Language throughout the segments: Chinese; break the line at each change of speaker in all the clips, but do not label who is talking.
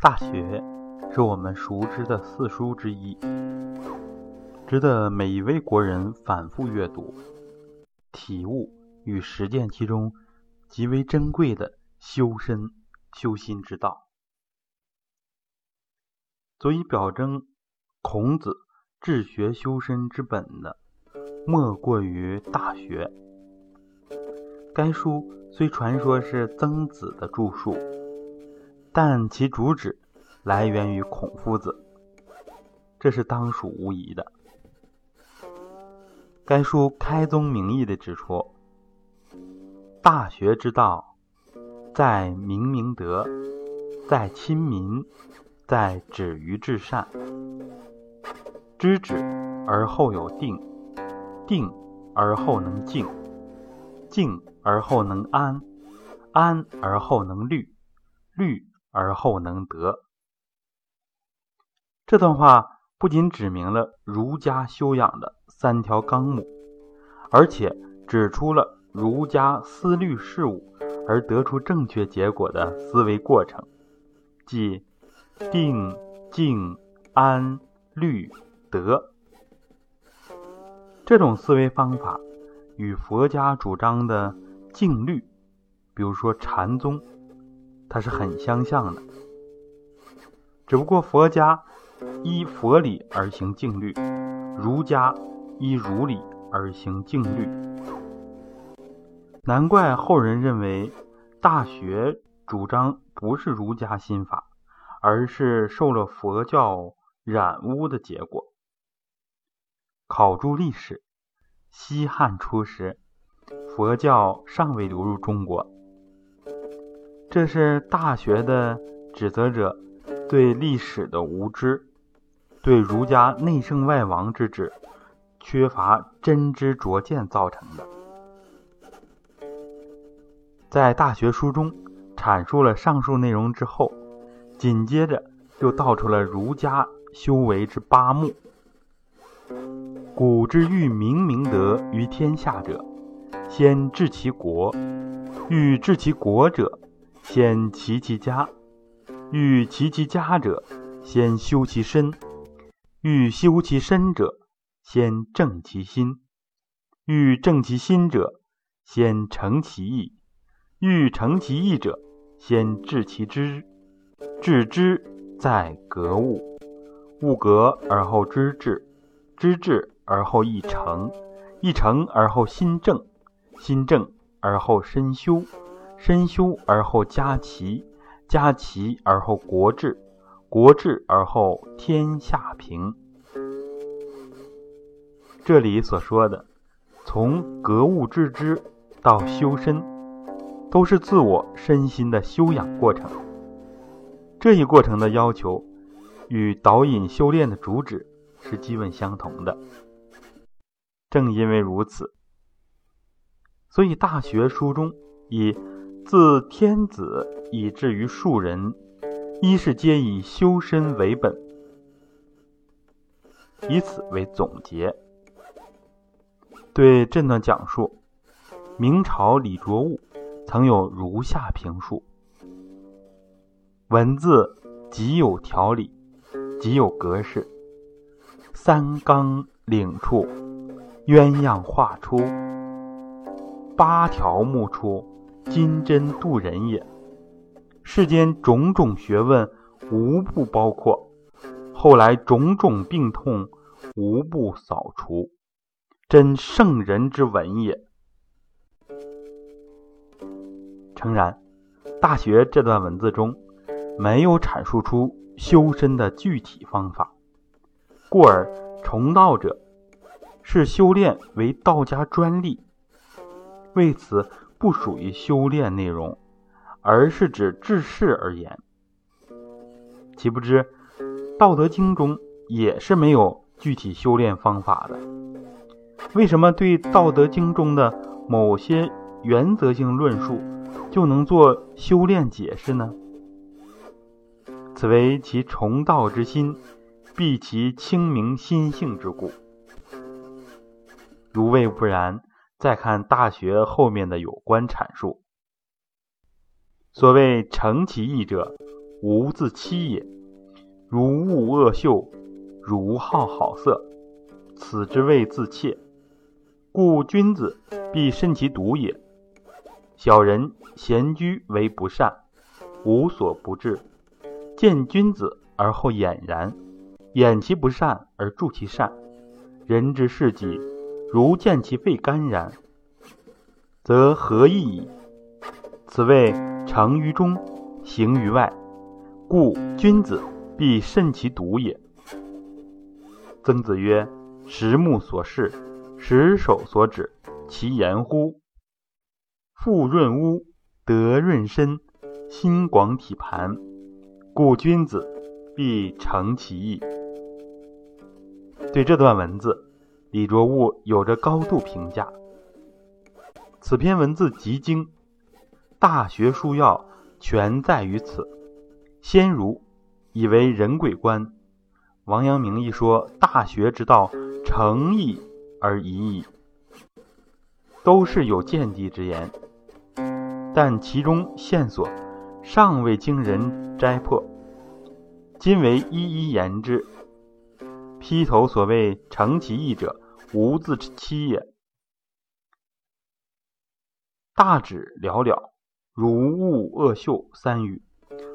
大学是我们熟知的四书之一，值得每一位国人反复阅读，体悟与实践其中极为珍贵的修身修心之道。足以表征孔子治学修身之本的，莫过于《大学》。该书虽传说是曾子的著述。但其主旨来源于孔夫子，这是当属无疑的。该书开宗明义地指出：“大学之道，在明明德，在亲民，在止于至善。知止而后有定，定而后能静，静而后能安，安而后能虑，虑。”而后能得。这段话不仅指明了儒家修养的三条纲目，而且指出了儒家思虑事物而得出正确结果的思维过程，即定、静、安、虑、得。这种思维方法与佛家主张的静虑，比如说禅宗。它是很相像的，只不过佛家依佛理而行静虑，儒家依儒理而行静虑。难怪后人认为《大学》主张不是儒家心法，而是受了佛教染污的结果。考诸历史，西汉初时，佛教尚未流入中国。这是大学的指责者对历史的无知，对儒家内圣外王之治缺乏真知灼见造成的。在《大学》书中阐述了上述内容之后，紧接着又道出了儒家修为之八目：古之欲明明德于天下者，先治其国；欲治其国者，先齐其家，欲齐其家者，先修其身；欲修其身者，先正其心；欲正其心者，先诚其意；欲诚其意者，先治其知。治知在格物，物格而后知至，知至而后意诚，意诚而后心正，心正而后身修。身修而后家齐，家齐而后国治，国治而后天下平。这里所说的，从格物致知到修身，都是自我身心的修养过程。这一过程的要求，与导引修炼的主旨是基本相同的。正因为如此，所以《大学》书中以。自天子以至于庶人，一是皆以修身为本，以此为总结。对这段讲述，明朝李卓悟曾有如下评述：文字极有条理，极有格式，三纲领处，鸳鸯画出，八条目出。金针渡人也，世间种种学问无不包括，后来种种病痛无不扫除，真圣人之文也。诚然，《大学》这段文字中没有阐述出修身的具体方法，故而崇道者视修炼为道家专利，为此。不属于修炼内容，而是指治世而言。岂不知《道德经》中也是没有具体修炼方法的？为什么对《道德经》中的某些原则性论述就能做修炼解释呢？此为其崇道之心，必其清明心性之故。如谓不然。再看《大学》后面的有关阐述。所谓诚其意者，无自欺也。如恶恶秀，如好好色，此之谓自怯。故君子必慎其独也。小人闲居为不善，无所不至。见君子而后俨然，掩其不善而助其善。人之事己，如见其肺肝然，则何益矣？此谓诚于中，行于外。故君子必慎其独也。曾子曰：“十目所视，十手所指，其言乎？”腹润屋，德润身，心广体盘。故君子必诚其意。对这段文字，李卓悟有着高度评价。此篇文字极精，大学书要全在于此。先儒以为人鬼观，王阳明一说大学之道，诚意而已矣，都是有见地之言。但其中线索尚未经人摘破，今为一一言之。劈头所谓“诚其意者，无自欺也”，大旨寥寥，如物恶秀三语，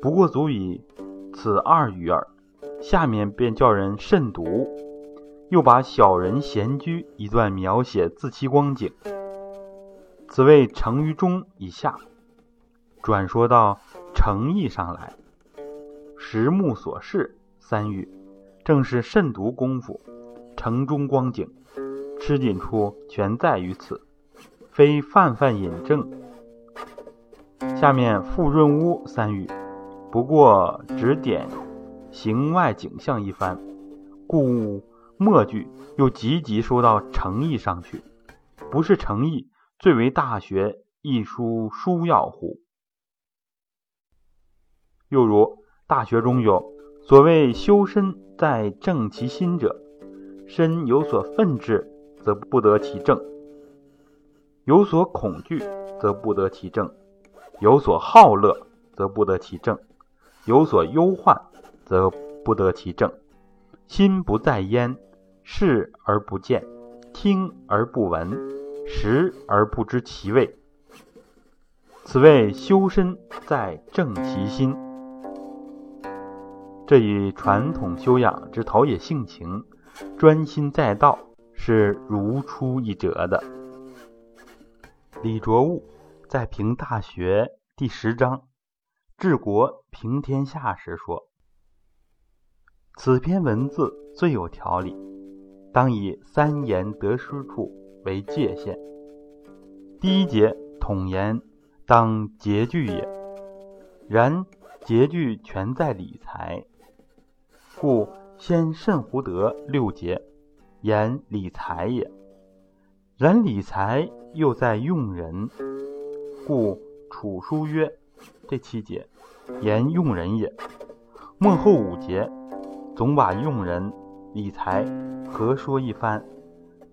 不过足以此二语耳。下面便叫人慎独，又把小人闲居一段描写自欺光景。此谓成于中以下，转说到诚意上来，实目所视三语。正是慎独功夫，城中光景，吃紧处全在于此，非泛泛引证。下面复润屋三语，不过指点形外景象一番，故末句又急急说到诚意上去，不是诚意，最为大学一书书要乎？又如大学中有所谓修身。在正其心者，身有所愤志，则不得其正；有所恐惧，则不得其正；有所好乐，则不得其正；有所忧患，则不得其正。心不在焉，视而不见，听而不闻，食而不知其味。此谓修身在正其心。这与传统修养之陶冶性情、专心在道是如出一辙的。李卓悟在评《大学》第十章“治国平天下”时说：“此篇文字最有条理，当以三言得失处为界限。第一节统言，当节句也。然节句全在理财。”故先慎胡德六节，言理财也。然理财又在用人，故楚书曰：“这七节言用人也。”末后五节总把用人、理财合说一番，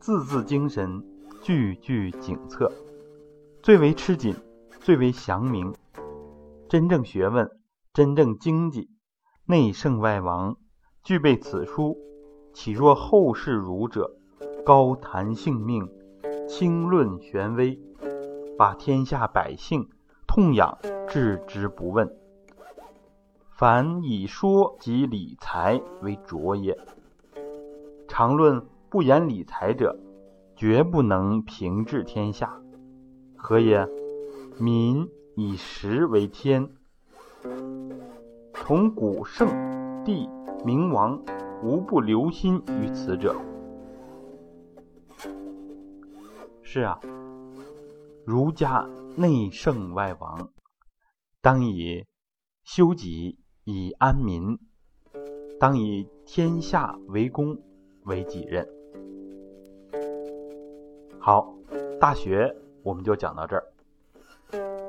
字字精神，句句景策，最为吃紧，最为详明。真正学问，真正经济，内圣外王。具备此书，岂若后世儒者，高谈性命，轻论玄微，把天下百姓痛痒置之不问。凡以说及理财为着也。常论不言理财者，绝不能平治天下。何也？民以食为天，从古圣帝。明王无不留心于此者。是啊，儒家内圣外王，当以修己以安民，当以天下为公为己任。好，大学我们就讲到这儿。